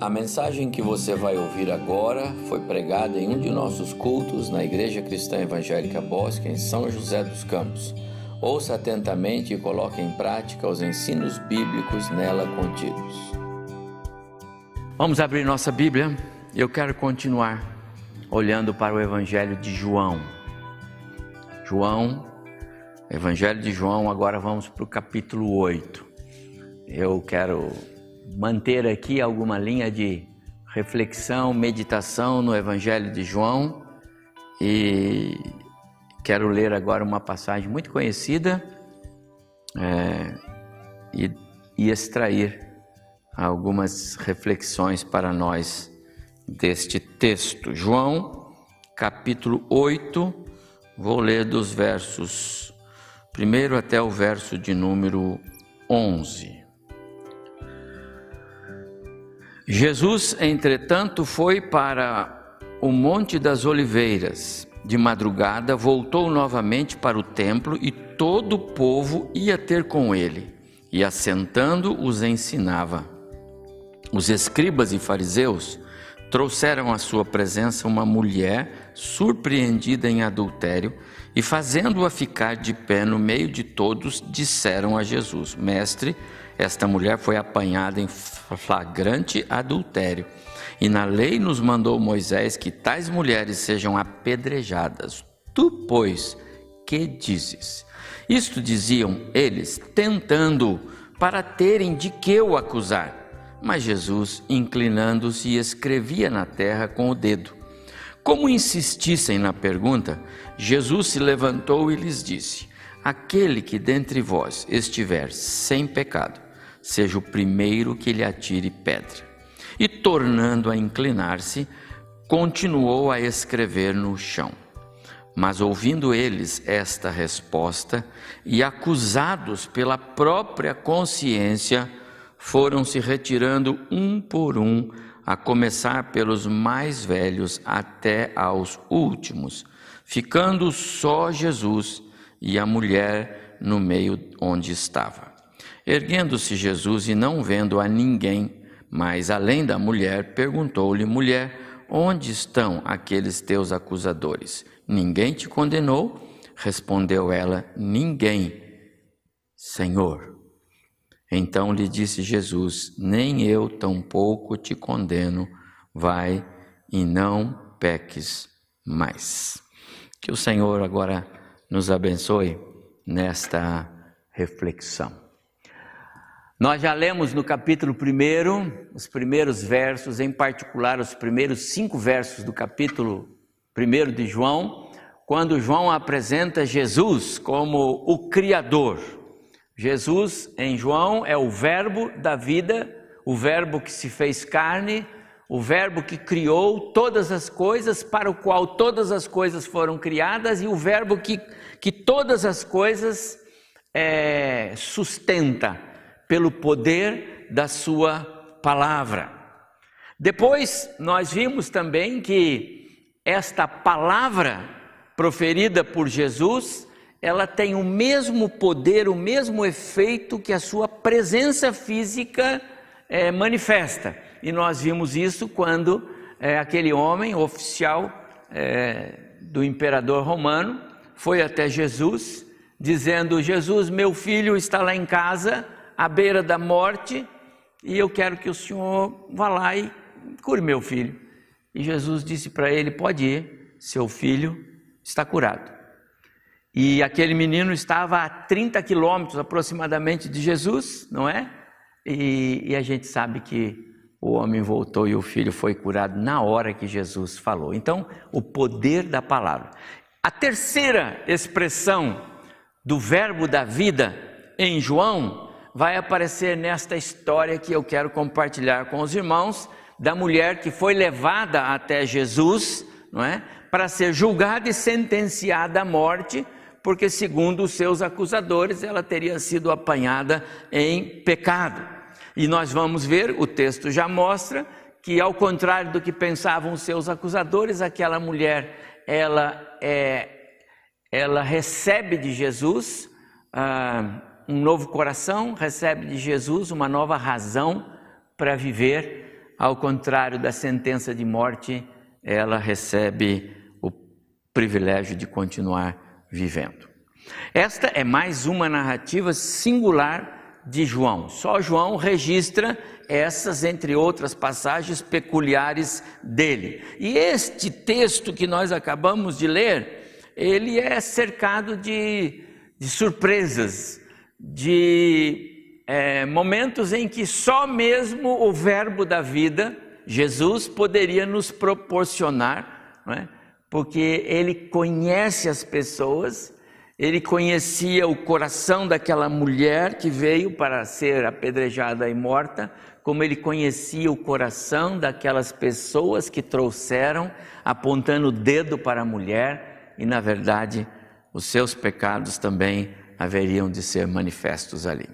A mensagem que você vai ouvir agora foi pregada em um de nossos cultos na Igreja Cristã Evangélica Bosque, em São José dos Campos. Ouça atentamente e coloque em prática os ensinos bíblicos nela contidos. Vamos abrir nossa Bíblia. Eu quero continuar olhando para o Evangelho de João. João, Evangelho de João, agora vamos para o capítulo 8. Eu quero manter aqui alguma linha de reflexão, meditação no Evangelho de João e quero ler agora uma passagem muito conhecida é, e, e extrair algumas reflexões para nós deste texto. João, capítulo 8, vou ler dos versos primeiro até o verso de número 11. Jesus, entretanto, foi para o Monte das Oliveiras. De madrugada, voltou novamente para o templo e todo o povo ia ter com ele. E assentando, os ensinava. Os escribas e fariseus trouxeram à sua presença uma mulher surpreendida em adultério e, fazendo-a ficar de pé no meio de todos, disseram a Jesus: Mestre, esta mulher foi apanhada em flagrante adultério. E na lei nos mandou Moisés que tais mulheres sejam apedrejadas. Tu, pois, que dizes? Isto diziam eles, tentando, para terem de que o acusar. Mas Jesus, inclinando-se, escrevia na terra com o dedo. Como insistissem na pergunta, Jesus se levantou e lhes disse: Aquele que dentre vós estiver sem pecado, seja o primeiro que lhe atire pedra. E tornando a inclinar-se, continuou a escrever no chão. Mas ouvindo eles esta resposta e acusados pela própria consciência, foram se retirando um por um, a começar pelos mais velhos até aos últimos, ficando só Jesus e a mulher no meio onde estava. Erguendo-se Jesus e não vendo a ninguém, mas além da mulher, perguntou-lhe: Mulher, onde estão aqueles teus acusadores? Ninguém te condenou? Respondeu ela: Ninguém, Senhor. Então lhe disse Jesus: Nem eu tampouco te condeno, vai e não peques mais. Que o Senhor agora nos abençoe nesta reflexão. Nós já lemos no capítulo 1, os primeiros versos, em particular os primeiros cinco versos do capítulo 1 de João, quando João apresenta Jesus como o Criador. Jesus, em João, é o Verbo da vida, o Verbo que se fez carne, o Verbo que criou todas as coisas, para o qual todas as coisas foram criadas, e o Verbo que, que todas as coisas é, sustenta pelo poder da Sua palavra. Depois, nós vimos também que esta palavra proferida por Jesus, ela tem o mesmo poder, o mesmo efeito que a sua presença física é, manifesta. E nós vimos isso quando é, aquele homem, oficial é, do imperador romano, foi até Jesus, dizendo: Jesus, meu filho está lá em casa à beira da morte e eu quero que o senhor vá lá e cure meu filho. E Jesus disse para ele: Pode ir, seu filho está curado. E aquele menino estava a 30 quilômetros aproximadamente de Jesus, não é? E, e, a gente sabe que o homem voltou e o filho foi curado na hora que Jesus falou. Então, o poder da palavra. A terceira expressão do verbo da vida em João vai aparecer nesta história que eu quero compartilhar com os irmãos, da mulher que foi levada até Jesus, não é? Para ser julgada e sentenciada à morte, porque segundo os seus acusadores, ela teria sido apanhada em pecado. E nós vamos ver, o texto já mostra que ao contrário do que pensavam os seus acusadores, aquela mulher, ela é ela recebe de Jesus ah, um novo coração, recebe de Jesus uma nova razão para viver ao contrário da sentença de morte, ela recebe o privilégio de continuar vivendo. Esta é mais uma narrativa singular de João. Só João registra essas, entre outras passagens peculiares dele. E este texto que nós acabamos de ler, ele é cercado de, de surpresas, de é, momentos em que só mesmo o Verbo da vida, Jesus, poderia nos proporcionar, é? porque ele conhece as pessoas ele conhecia o coração daquela mulher que veio para ser apedrejada e morta, como ele conhecia o coração daquelas pessoas que trouxeram, apontando o dedo para a mulher, e na verdade, os seus pecados também haveriam de ser manifestos ali.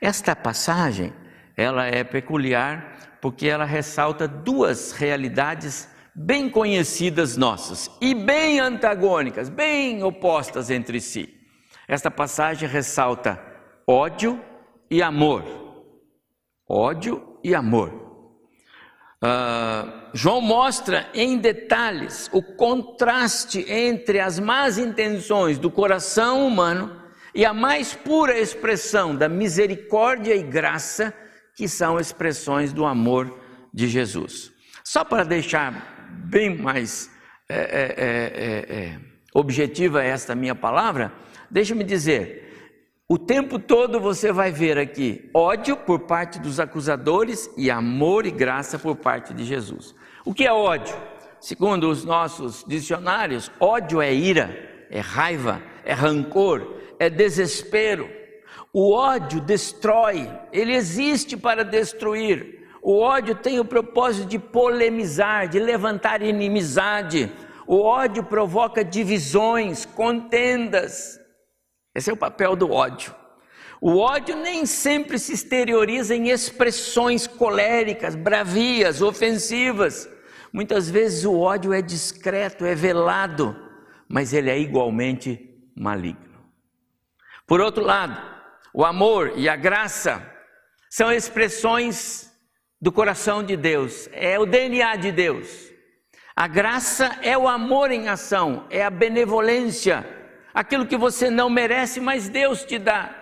Esta passagem, ela é peculiar porque ela ressalta duas realidades bem conhecidas nossas e bem antagônicas, bem opostas entre si. Esta passagem ressalta ódio e amor. Ódio e amor. Uh, João mostra em detalhes o contraste entre as más intenções do coração humano e a mais pura expressão da misericórdia e graça, que são expressões do amor de Jesus. Só para deixar bem mais é é, é, é, é, objetiva esta minha palavra, deixa-me dizer, o tempo todo você vai ver aqui ódio por parte dos acusadores e amor e graça por parte de Jesus. O que é ódio? Segundo os nossos dicionários, ódio é ira, é raiva, é rancor, é desespero. O ódio destrói, ele existe para destruir. O ódio tem o propósito de polemizar, de levantar inimizade. O ódio provoca divisões, contendas. Esse é o papel do ódio. O ódio nem sempre se exterioriza em expressões coléricas, bravias, ofensivas. Muitas vezes o ódio é discreto, é velado, mas ele é igualmente maligno. Por outro lado, o amor e a graça são expressões do coração de Deus, é o DNA de Deus. A graça é o amor em ação, é a benevolência, aquilo que você não merece, mas Deus te dá.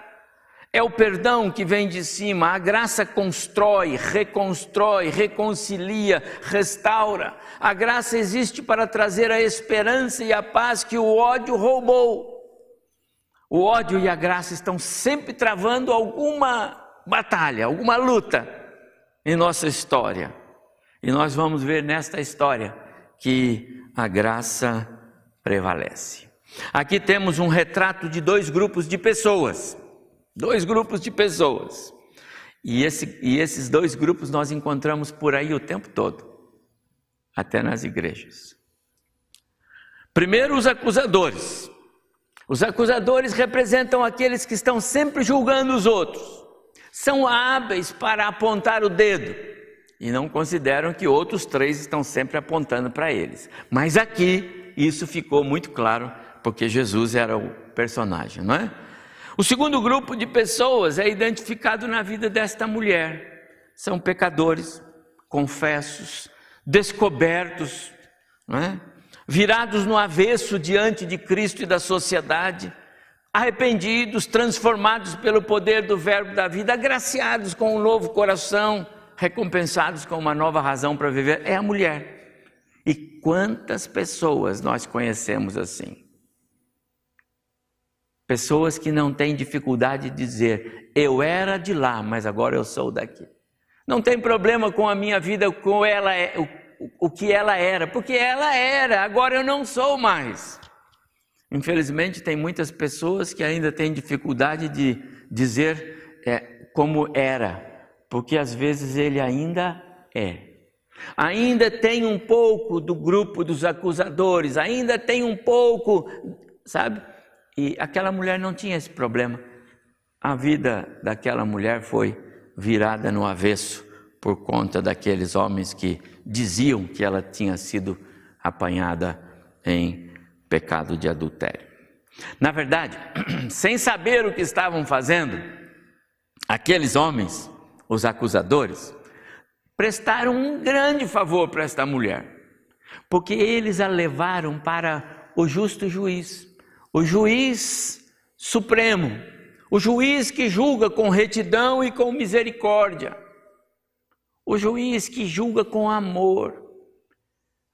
É o perdão que vem de cima, a graça constrói, reconstrói, reconcilia, restaura. A graça existe para trazer a esperança e a paz que o ódio roubou. O ódio e a graça estão sempre travando alguma batalha, alguma luta em nossa história. E nós vamos ver nesta história que a graça prevalece. Aqui temos um retrato de dois grupos de pessoas. Dois grupos de pessoas. E, esse, e esses dois grupos nós encontramos por aí o tempo todo, até nas igrejas. Primeiro, os acusadores. Os acusadores representam aqueles que estão sempre julgando os outros são hábeis para apontar o dedo e não consideram que outros três estão sempre apontando para eles. Mas aqui isso ficou muito claro porque Jesus era o personagem, não é? O segundo grupo de pessoas é identificado na vida desta mulher. São pecadores, confessos, descobertos, não é? Virados no avesso diante de Cristo e da sociedade arrependidos, transformados pelo poder do Verbo da vida, agraciados com um novo coração, recompensados com uma nova razão para viver, é a mulher. E quantas pessoas nós conhecemos assim? Pessoas que não têm dificuldade de dizer, eu era de lá, mas agora eu sou daqui. Não tem problema com a minha vida, com ela é, o, que ela era, porque ela era, agora eu não sou mais. Infelizmente, tem muitas pessoas que ainda têm dificuldade de dizer é, como era, porque às vezes ele ainda é. Ainda tem um pouco do grupo dos acusadores, ainda tem um pouco, sabe? E aquela mulher não tinha esse problema. A vida daquela mulher foi virada no avesso por conta daqueles homens que diziam que ela tinha sido apanhada em pecado de adultério. Na verdade, sem saber o que estavam fazendo, aqueles homens, os acusadores, prestaram um grande favor para esta mulher, porque eles a levaram para o justo juiz, o juiz supremo, o juiz que julga com retidão e com misericórdia, o juiz que julga com amor.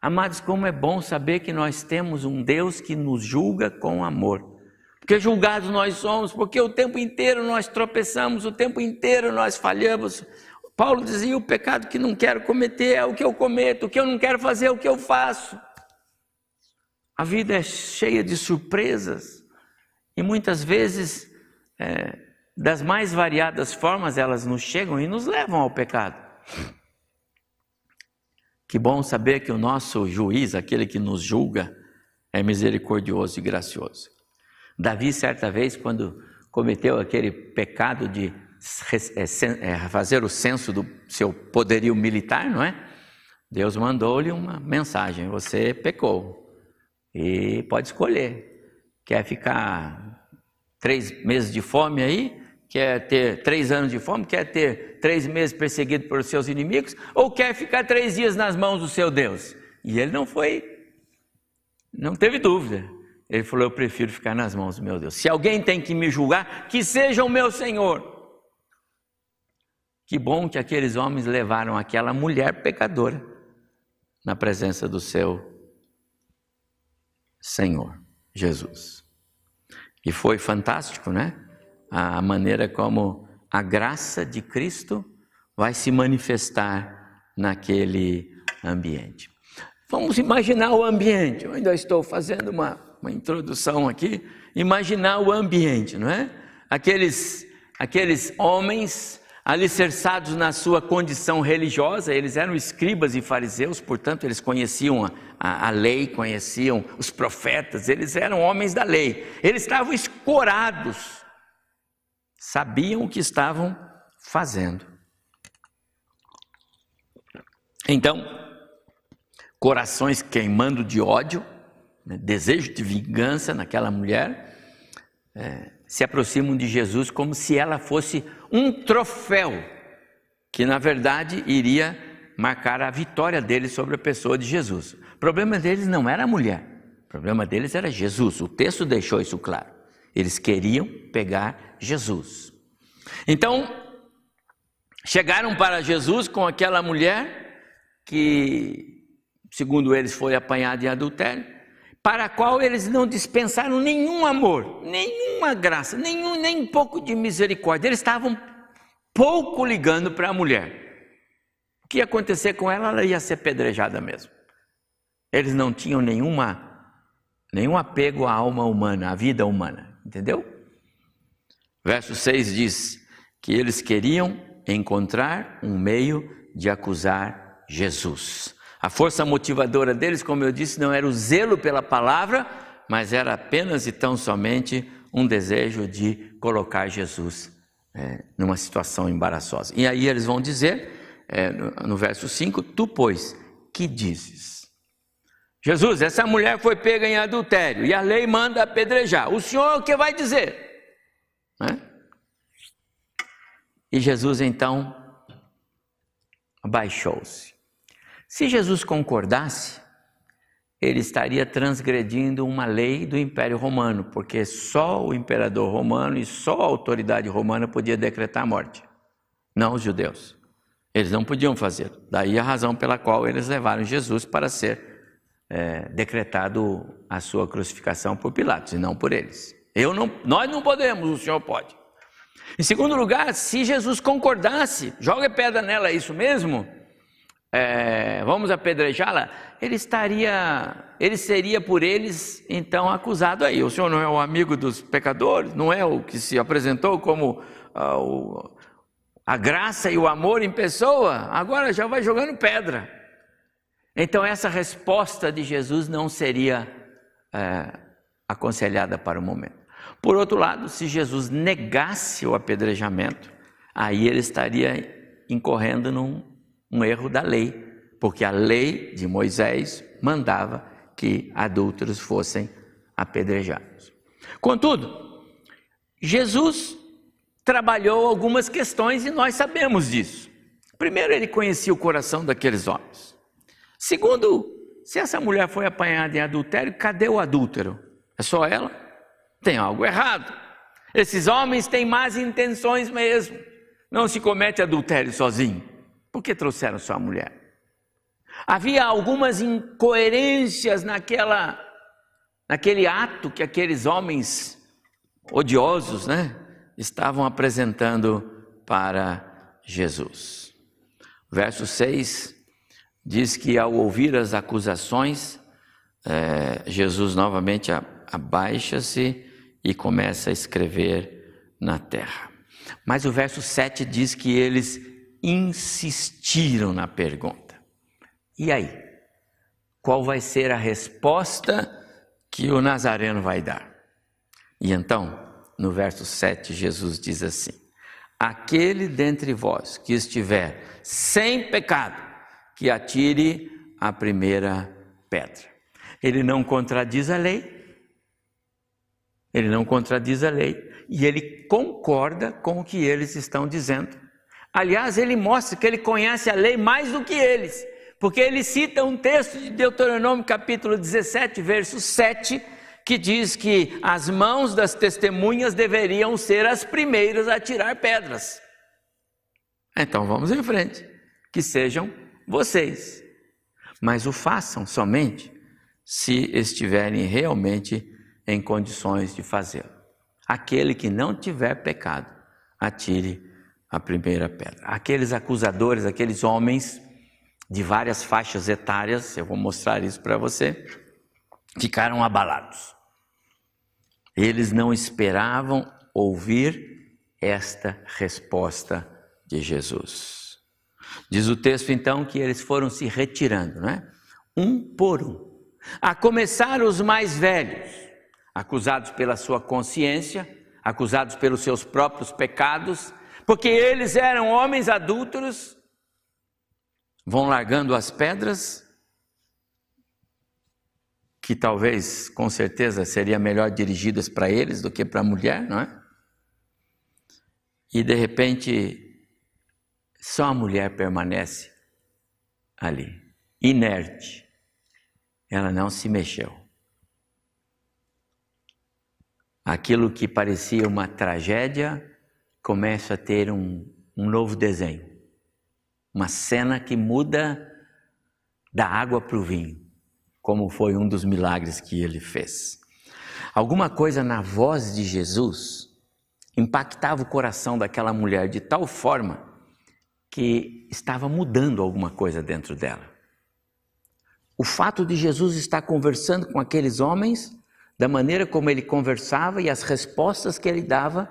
Amados, como é bom saber que nós temos um Deus que nos julga com amor. Porque julgados nós somos, porque o tempo inteiro nós tropeçamos, o tempo inteiro nós falhamos. Paulo dizia: o pecado que não quero cometer é o que eu cometo, o que eu não quero fazer é o que eu faço. A vida é cheia de surpresas e muitas vezes, é, das mais variadas formas, elas nos chegam e nos levam ao pecado. Que bom saber que o nosso juiz, aquele que nos julga, é misericordioso e gracioso. Davi, certa vez, quando cometeu aquele pecado de é, é, fazer o censo do seu poderio militar, não é? Deus mandou-lhe uma mensagem: você pecou e pode escolher. Quer ficar três meses de fome aí? Quer ter três anos de fome? Quer ter três meses perseguido por seus inimigos? Ou quer ficar três dias nas mãos do seu Deus? E ele não foi, não teve dúvida. Ele falou: Eu prefiro ficar nas mãos do meu Deus. Se alguém tem que me julgar, que seja o meu Senhor. Que bom que aqueles homens levaram aquela mulher pecadora na presença do seu Senhor Jesus. E foi fantástico, né? A maneira como a graça de Cristo vai se manifestar naquele ambiente. Vamos imaginar o ambiente. Eu ainda estou fazendo uma uma introdução aqui, imaginar o ambiente, não é? Aqueles, aqueles homens alicerçados na sua condição religiosa, eles eram escribas e fariseus, portanto, eles conheciam a, a, a, lei, conheciam os profetas, eles eram homens da lei, eles estavam escorados, sabiam o que estavam fazendo. Então, corações queimando de ódio, né, desejo de vingança naquela mulher, é, se aproximam de Jesus como se ela fosse um troféu que, na verdade, iria marcar a vitória deles sobre a pessoa de Jesus. O problema deles não era a mulher, o problema deles era Jesus. O texto deixou isso claro. Eles queriam pegar Jesus. Então, chegaram para Jesus com aquela mulher que, segundo eles, foi apanhada em adultério para a qual eles não dispensaram nenhum amor, nenhuma graça, nenhum, nem um pouco de misericórdia. Eles estavam pouco ligando para a mulher. O que ia acontecer com ela? Ela ia ser pedrejada mesmo. Eles não tinham nenhuma, nenhum apego à alma humana, à vida humana, entendeu? Verso 6 diz que eles queriam encontrar um meio de acusar Jesus. A força motivadora deles, como eu disse, não era o zelo pela palavra, mas era apenas e tão somente um desejo de colocar Jesus é, numa situação embaraçosa. E aí eles vão dizer, é, no, no verso 5: Tu, pois, que dizes? Jesus, essa mulher foi pega em adultério e a lei manda apedrejar. O senhor o que vai dizer? Né? E Jesus então abaixou-se se Jesus concordasse, ele estaria transgredindo uma lei do Império Romano, porque só o imperador romano e só a autoridade romana podia decretar a morte, não os judeus. Eles não podiam fazer. Daí a razão pela qual eles levaram Jesus para ser é, decretado a sua crucificação por Pilatos e não por eles. Eu não, nós não podemos, o Senhor pode. Em segundo lugar, se Jesus concordasse, joga pedra nela, é isso mesmo? é, vamos apedrejá-la, ele estaria, ele seria por eles então acusado aí. O senhor não é o amigo dos pecadores, não é o que se apresentou como ah, o, a graça e o amor em pessoa, agora já vai jogando pedra. Então essa resposta de Jesus não seria é, aconselhada para o momento. Por outro lado, se Jesus negasse o apedrejamento, aí ele estaria incorrendo num um erro da lei, porque a lei de Moisés mandava que adúlteros fossem apedrejados. Contudo, Jesus trabalhou algumas questões e nós sabemos disso. Primeiro, ele conhecia o coração daqueles homens. Segundo, se essa mulher foi apanhada em adultério, cadê o adúltero? É só ela? Tem algo errado. Esses homens têm más intenções mesmo. Não se comete adultério sozinho. Por que trouxeram só a mulher? Havia algumas incoerências naquela, naquele ato que aqueles homens odiosos, né, estavam apresentando para Jesus. Verso 6 diz que ao ouvir as acusações, é, Jesus novamente abaixa-se e começa a escrever na terra. Mas o verso 7 diz que eles insistiram na pergunta. E aí? Qual vai ser a resposta que o Nazareno vai dar? E então, no verso 7, Jesus diz assim: Aquele dentre vós que estiver sem pecado, que atire a primeira pedra. Ele não contradiz a lei, ele não contradiz a lei e ele concorda com o que eles estão dizendo. Aliás, ele mostra que ele conhece a lei mais do que eles, porque ele cita um texto de Deuteronômio capítulo 17, verso 7, que diz que as mãos das testemunhas deveriam ser as primeiras a tirar pedras. Então vamos em frente, que sejam vocês, mas o façam somente se estiverem realmente em condições de fazê-lo. Aquele que não tiver pecado, atire a primeira pedra. Aqueles acusadores, aqueles homens de várias faixas etárias, eu vou mostrar isso para você, ficaram abalados. Eles não esperavam ouvir esta resposta de Jesus. Diz o texto então que eles foram se retirando, né? Um por um. A começar os mais velhos, acusados pela sua consciência, acusados pelos seus próprios pecados, porque eles eram homens adúlteros, vão largando as pedras, que talvez, com certeza, seriam melhor dirigidas para eles do que para a mulher, não é? E de repente, só a mulher permanece ali, inerte. Ela não se mexeu. Aquilo que parecia uma tragédia começa a ter um, um novo desenho. Uma cena que muda da água para o vinho, como foi um dos milagres que ele fez. Alguma coisa na voz de Jesus impactava o coração daquela mulher de tal forma que estava mudando alguma coisa dentro dela. O fato de Jesus estar conversando com aqueles homens, da maneira como ele conversava e as respostas que ele dava,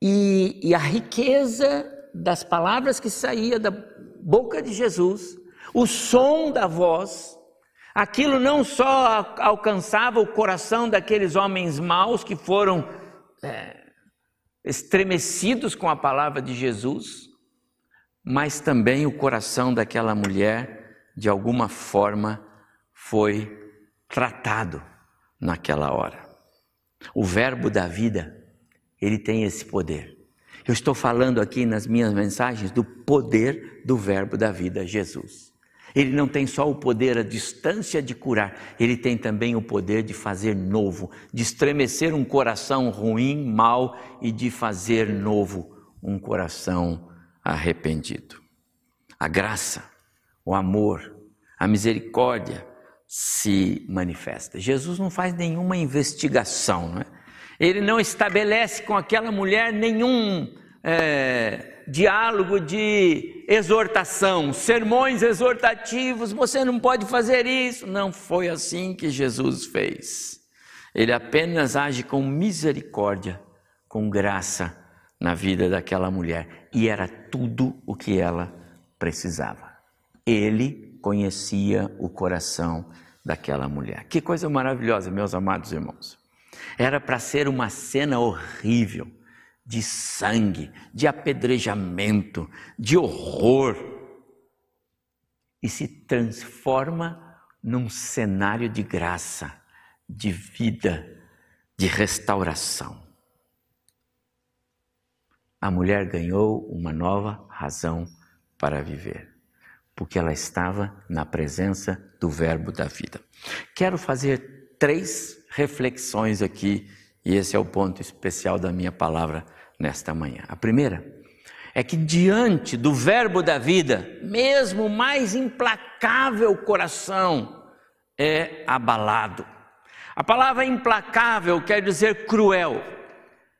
e, e a riqueza das palavras que saía da boca de Jesus, o som da voz, aquilo não só alcançava o coração daqueles homens maus que foram é, estremecidos com a palavra de Jesus, mas também o coração daquela mulher, de alguma forma, foi tratado naquela hora. O Verbo da vida ele tem esse poder. Eu estou falando aqui nas minhas mensagens do poder do Verbo da vida, Jesus. Ele não tem só o poder à distância de curar, ele tem também o poder de fazer novo, de estremecer um coração ruim, mau e de fazer novo um coração arrependido. A graça, o amor, a misericórdia se manifesta. Jesus não faz nenhuma investigação, não é? Ele não estabelece com aquela mulher nenhum é, diálogo de exortação, sermões exortativos. Você não pode fazer isso. Não foi assim que Jesus fez. Ele apenas age com misericórdia, com graça na vida daquela mulher. E era tudo o que ela precisava. Ele conhecia o coração daquela mulher. Que coisa maravilhosa, meus amados irmãos. Era para ser uma cena horrível, de sangue, de apedrejamento, de horror. E se transforma num cenário de graça, de vida, de restauração. A mulher ganhou uma nova razão para viver, porque ela estava na presença do Verbo da vida. Quero fazer três reflexões aqui, e esse é o ponto especial da minha palavra nesta manhã. A primeira é que diante do Verbo da vida, mesmo o mais implacável coração é abalado. A palavra implacável quer dizer cruel.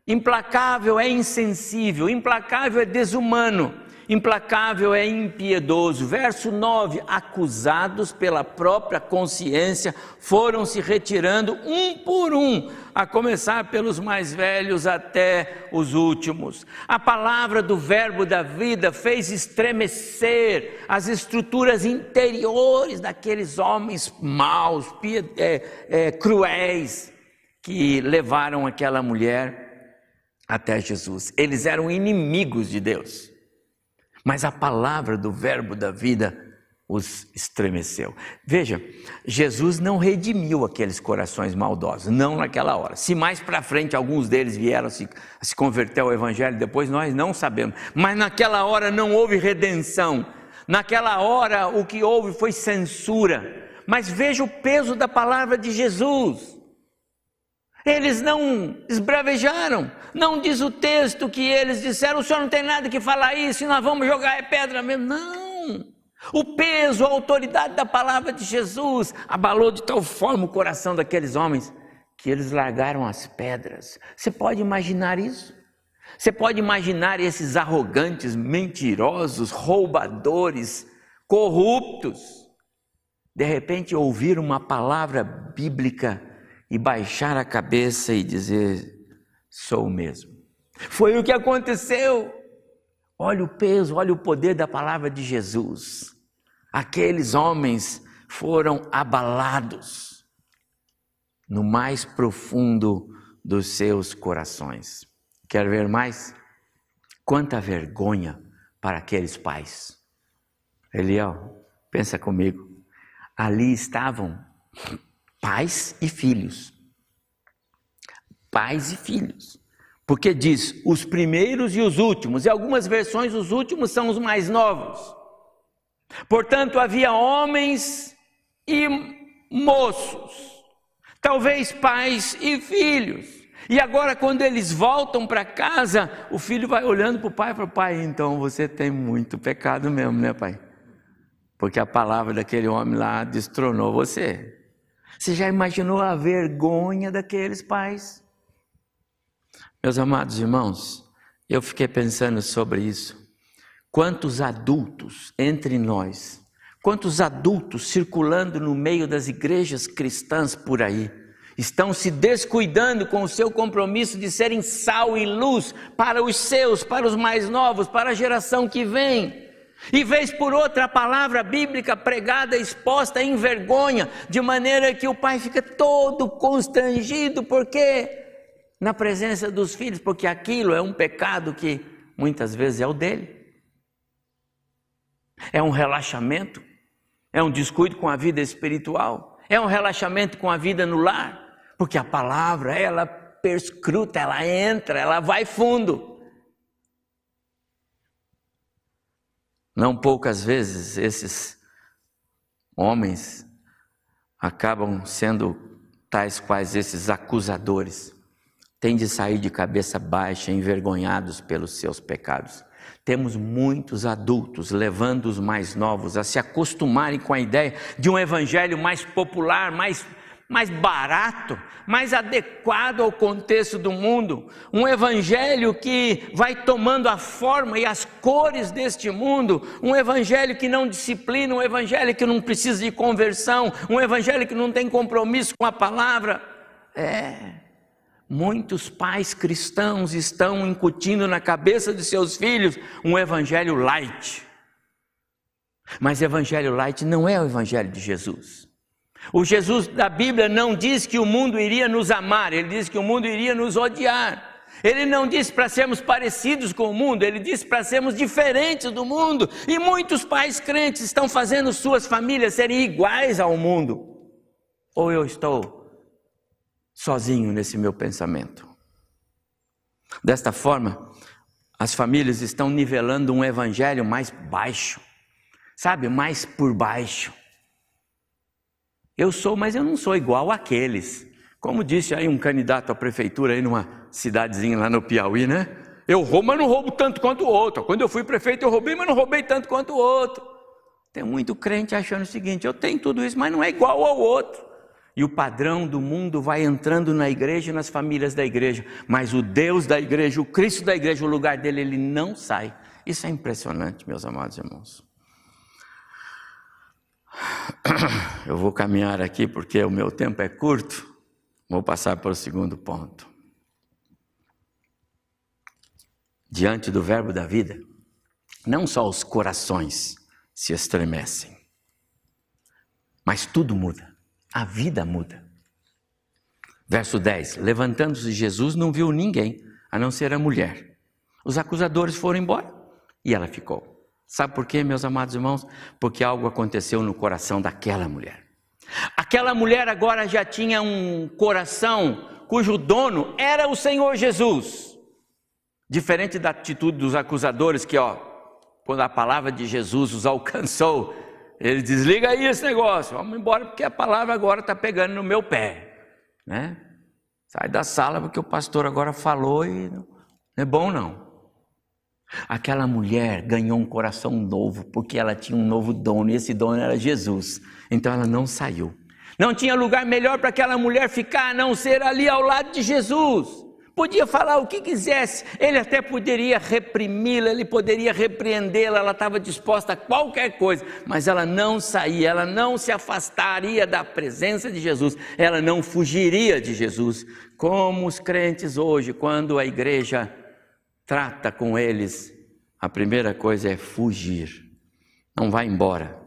Implacável é insensível, implacável é desumano, implacável é impiedoso. Verso 9: acusados pela própria consciência foram se retirando um por um, a começar pelos mais velhos até os últimos. A palavra do Verbo da vida fez estremecer as estruturas interiores daqueles homens maus, é, é, cruéis, que levaram aquela mulher até Jesus. Eles eram inimigos de Deus. Mas a palavra do Verbo da vida os estremeceu. Veja, Jesus não redimiu aqueles corações maldosos, não naquela hora. Se mais para frente alguns deles vieram se, se converter ao Evangelho, depois nós não sabemos. Mas naquela hora não houve redenção. Naquela hora o que houve foi censura. Mas veja o peso da palavra de Jesus. Eles não esbravejaram. Não diz o texto que eles disseram: o senhor não tem nada que falar isso, nós vamos jogar é pedra mesmo. Não. O peso, a autoridade da palavra de Jesus abalou de tal forma o coração daqueles homens que eles largaram as pedras. Você pode imaginar isso? Você pode imaginar esses arrogantes, mentirosos, roubadores, corruptos, de repente ouvir uma palavra bíblica e baixar a cabeça e dizer: sou o mesmo. Foi o que aconteceu. Olha o peso, olha o poder da palavra de Jesus. Aqueles homens foram abalados no mais profundo dos seus corações. Quer ver mais? Quanta vergonha para aqueles pais. Eliel, pensa comigo. Ali estavam pais e filhos. Pais e filhos. Porque diz os primeiros e os últimos, e algumas versões os últimos são os mais novos. Portanto, havia homens e moços, talvez pais e filhos. E agora, quando eles voltam para casa, o filho vai olhando para o pai e fala: Pai, então você tem muito pecado mesmo, né, pai? Porque a palavra daquele homem lá destronou você. Você já imaginou a vergonha daqueles pais? Meus amados irmãos, eu fiquei pensando sobre isso. Quantos adultos entre nós, quantos adultos circulando no meio das igrejas cristãs por aí, estão se descuidando com o seu compromisso de serem sal e luz para os seus, para os mais novos, para a geração que vem. E vez por outra a palavra bíblica pregada, exposta em vergonha, de maneira que o pai fica todo constrangido, porque na presença dos filhos, porque aquilo é um pecado que muitas vezes é o dele. É um relaxamento, é um descuido com a vida espiritual, é um relaxamento com a vida no lar, porque a palavra, ela perscruta, ela entra, ela vai fundo. Não poucas vezes esses homens acabam sendo tais quais esses acusadores. Têm de sair de cabeça baixa, envergonhados pelos seus pecados. Temos muitos adultos levando os mais novos a se acostumarem com a ideia de um evangelho mais popular, mais mais barato, mais adequado ao contexto do mundo, um evangelho que vai tomando a forma e as cores deste mundo, um evangelho que não disciplina, um evangelho que não precisa de conversão, um evangelho que não tem compromisso com a palavra. É, muitos pais cristãos estão incutindo na cabeça de seus filhos um evangelho light. Mas evangelho light não é o evangelho de Jesus. O Jesus da Bíblia não diz que o mundo iria nos amar, ele diz que o mundo iria nos odiar. Ele não disse para sermos parecidos com o mundo, ele disse para sermos diferentes do mundo. E muitos pais crentes estão fazendo suas famílias serem iguais ao mundo. Ou eu estou sozinho nesse meu pensamento? Desta forma, as famílias estão nivelando um evangelho mais baixo, sabe, mais por baixo. Eu sou, mas eu não sou igual àqueles. Como disse aí um candidato à prefeitura aí numa cidadezinha lá no Piauí, né? Eu roubo, mas não roubo tanto quanto o outro. Quando eu fui prefeito, eu roubei, mas não roubei tanto quanto o outro. Tem muito crente achando o seguinte: eu tenho tudo isso, mas não é igual ao outro. E o padrão do mundo vai entrando na igreja e nas famílias da igreja, mas o Deus da igreja, o Cristo da igreja, o lugar dele, ele não sai. Isso é impressionante, meus amados irmãos. Eu vou caminhar aqui porque o meu tempo é curto. Vou passar para o segundo ponto. Diante do Verbo da vida, não só os corações se estremecem, mas tudo muda, a vida muda. Verso 10: Levantando-se Jesus, não viu ninguém, a não ser a mulher. Os acusadores foram embora e ela ficou. Sabe por quê, meus amados irmãos? Porque algo aconteceu no coração daquela mulher. Aquela mulher agora já tinha um coração cujo dono era o Senhor Jesus. Diferente da atitude dos acusadores que, ó, quando a palavra de Jesus os alcançou, ele desliga aí esse negócio, vamos embora porque a palavra agora está pegando no meu pé, né? Sai da sala porque o pastor agora falou e não é bom não. Aquela mulher ganhou um coração novo porque ela tinha um novo dono e esse dono era Jesus. Então ela não saiu. Não tinha lugar melhor para aquela mulher ficar a não ser ali ao lado de Jesus. Podia falar o que quisesse, ele até poderia reprimi-la, ele poderia repreendê-la, ela estava disposta a qualquer coisa, mas ela não saía, ela não se afastaria da presença de Jesus, ela não fugiria de Jesus, como os crentes hoje, quando a igreja trata com eles, a primeira coisa é fugir, não vai embora,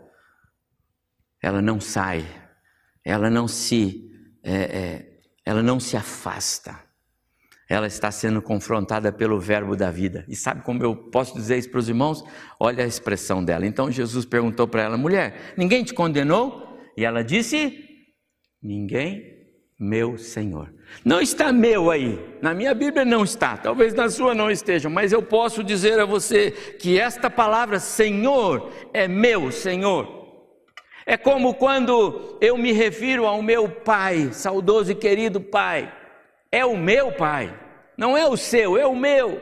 ela não sai, ela não se, é, é, ela não se afasta. Ela está sendo confrontada pelo verbo da vida. E sabe como eu posso dizer isso para os irmãos? Olha a expressão dela. Então Jesus perguntou para ela: mulher, ninguém te condenou? E ela disse: ninguém, meu Senhor. Não está meu aí. Na minha Bíblia não está. Talvez na sua não esteja. Mas eu posso dizer a você que esta palavra Senhor é meu Senhor. É como quando eu me refiro ao meu pai, saudoso e querido pai. É o meu pai, não é o seu, é o meu.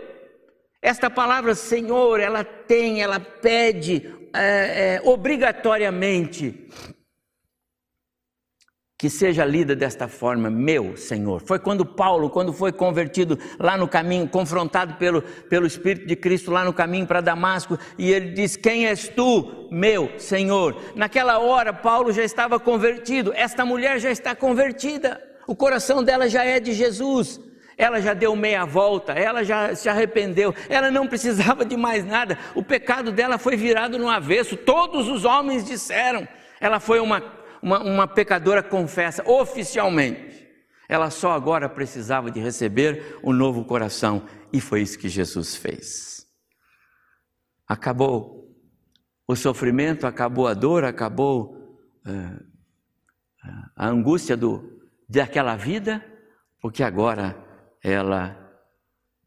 Esta palavra Senhor, ela tem, ela pede é, é, obrigatoriamente que seja lida desta forma, meu Senhor. Foi quando Paulo, quando foi convertido lá no caminho, confrontado pelo, pelo Espírito de Cristo lá no caminho para Damasco, e ele diz: Quem és tu, meu Senhor? Naquela hora, Paulo já estava convertido, esta mulher já está convertida, o coração dela já é de Jesus. Ela já deu meia volta, ela já se arrependeu, ela não precisava de mais nada, o pecado dela foi virado no avesso, todos os homens disseram, ela foi uma uma, uma pecadora confessa oficialmente. Ela só agora precisava de receber o um novo coração e foi isso que Jesus fez. Acabou o sofrimento, acabou a dor, acabou uh, a angústia do, daquela vida, porque agora ela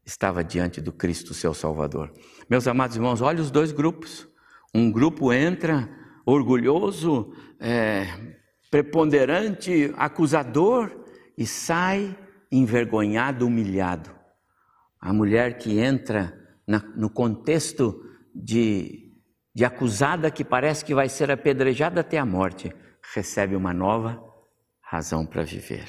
estava diante do Cristo, seu Salvador. Meus amados irmãos, olha os dois grupos. Um grupo entra orgulhoso, é, preponderante, acusador e sai envergonhado, humilhado. A mulher que entra na, no contexto de, de acusada que parece que vai ser apedrejada até a morte, recebe uma nova razão para viver.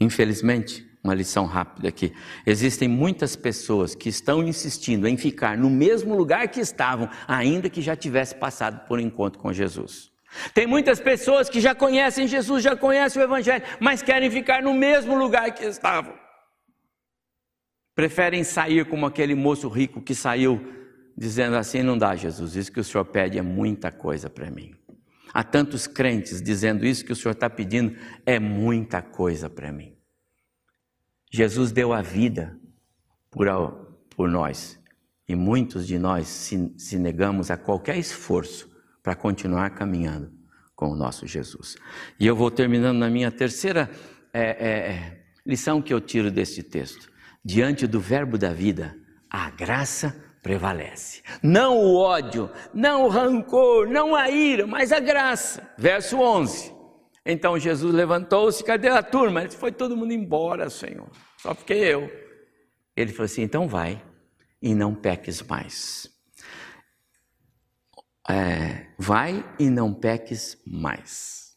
Infelizmente, uma lição rápida aqui. Existem muitas pessoas que estão insistindo em ficar no mesmo lugar que estavam, ainda que já tivesse passado por um encontro com Jesus. Tem muitas pessoas que já conhecem Jesus, já conhecem o Evangelho, mas querem ficar no mesmo lugar que estavam. Preferem sair como aquele moço rico que saiu dizendo assim: não dá, Jesus, isso que o Senhor pede é muita coisa para mim. Há tantos crentes dizendo isso que o Senhor está pedindo é muita coisa para mim. Jesus deu a vida por, por nós e muitos de nós se, se negamos a qualquer esforço para continuar caminhando com o nosso Jesus. E eu vou terminando na minha terceira é, é, é, lição que eu tiro deste texto. Diante do Verbo da vida, a graça prevalece. Não o ódio, não o rancor, não a ira, mas a graça. Verso 11. Então Jesus levantou-se, cadê a turma? Ele foi todo mundo embora, Senhor, só fiquei eu. Ele falou assim: então vai e não peques mais. É, vai e não peques mais.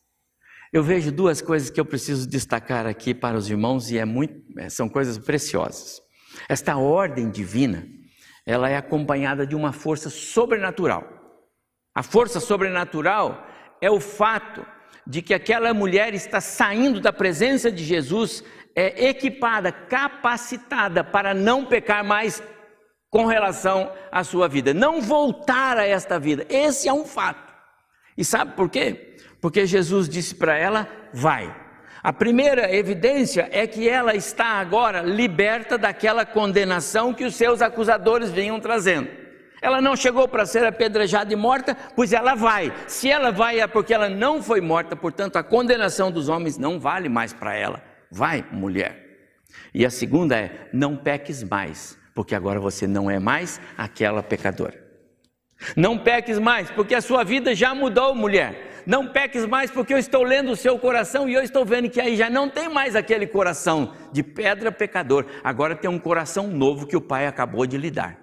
Eu vejo duas coisas que eu preciso destacar aqui para os irmãos e é muito, é, são coisas preciosas. Esta ordem divina, ela é acompanhada de uma força sobrenatural. A força sobrenatural é o fato de que aquela mulher está saindo da presença de Jesus, é equipada, capacitada para não pecar mais com relação à sua vida, não voltar a esta vida. Esse é um fato. E sabe por quê? Porque Jesus disse para ela: vai. A primeira evidência é que ela está agora liberta daquela condenação que os seus acusadores vinham trazendo. Ela não chegou para ser apedrejada e morta, pois ela vai. Se ela vai é porque ela não foi morta, portanto a condenação dos homens não vale mais para ela. Vai, mulher. E a segunda é: não peques mais, porque agora você não é mais aquela pecadora. Não peques mais, porque a sua vida já mudou, mulher. Não peques mais, porque eu estou lendo o seu coração e eu estou vendo que aí já não tem mais aquele coração de pedra pecador. Agora tem um coração novo que o Pai acabou de lhe dar.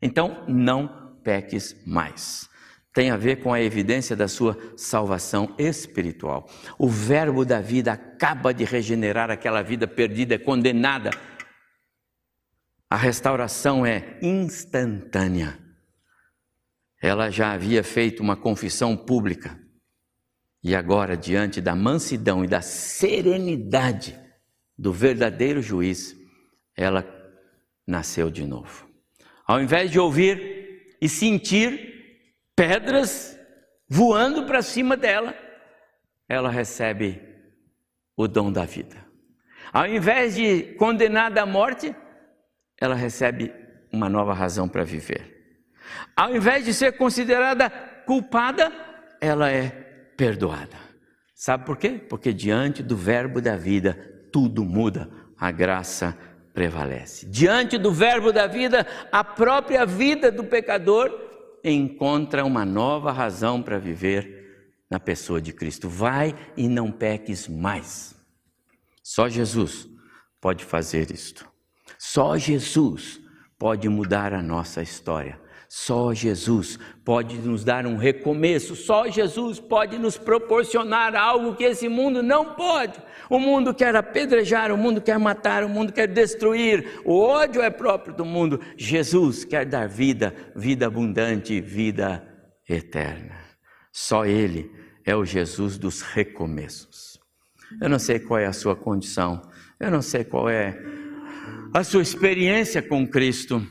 Então, não peques mais. Tem a ver com a evidência da sua salvação espiritual. O Verbo da vida acaba de regenerar aquela vida perdida, condenada a restauração é instantânea. Ela já havia feito uma confissão pública e agora, diante da mansidão e da serenidade do verdadeiro juiz, ela nasceu de novo. Ao invés de ouvir e sentir pedras voando para cima dela, ela recebe o dom da vida. Ao invés de condenada à morte, ela recebe uma nova razão para viver. Ao invés de ser considerada culpada, ela é perdoada. Sabe por quê? Porque diante do Verbo da vida, tudo muda, a graça prevalece. Diante do Verbo da vida, a própria vida do pecador encontra uma nova razão para viver na pessoa de Cristo. Vai e não peques mais. Só Jesus pode fazer isto. Só Jesus pode mudar a nossa história. Só Jesus pode nos dar um recomeço, só Jesus pode nos proporcionar algo que esse mundo não pode. O mundo quer apedrejar, o mundo quer matar, o mundo quer destruir, o ódio é próprio do mundo. Jesus quer dar vida, vida abundante, vida eterna. Só Ele é o Jesus dos recomeços. Eu não sei qual é a sua condição, eu não sei qual é a sua experiência com Cristo.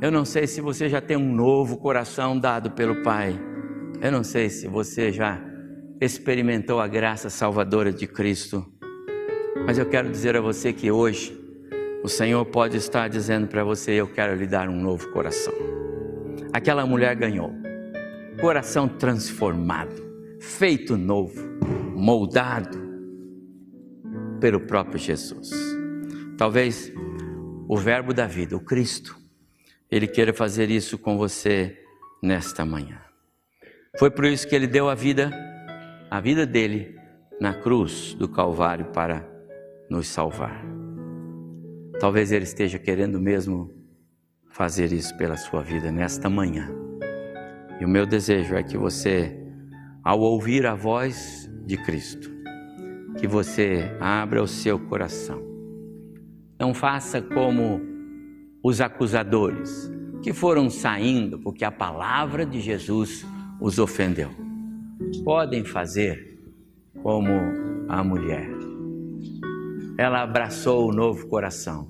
Eu não sei se você já tem um novo coração dado pelo Pai. Eu não sei se você já experimentou a graça salvadora de Cristo. Mas eu quero dizer a você que hoje o Senhor pode estar dizendo para você: Eu quero lhe dar um novo coração. Aquela mulher ganhou, coração transformado, feito novo, moldado pelo próprio Jesus. Talvez o Verbo da vida, o Cristo, Ele queira fazer isso com você nesta manhã. Foi por isso que Ele deu a vida, a vida dele na cruz do Calvário para nos salvar. Talvez Ele esteja querendo mesmo fazer isso pela sua vida nesta manhã. E o meu desejo é que você, ao ouvir a voz de Cristo, que você abra o seu coração não faça como os acusadores, que foram saindo porque a palavra de Jesus os ofendeu. Podem fazer como a mulher. Ela abraçou o novo coração.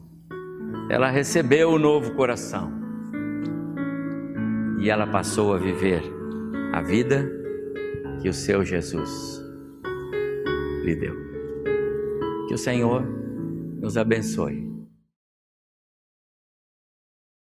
Ela recebeu o novo coração. E ela passou a viver a vida que o seu Jesus lhe deu. Que o Senhor nos abençoe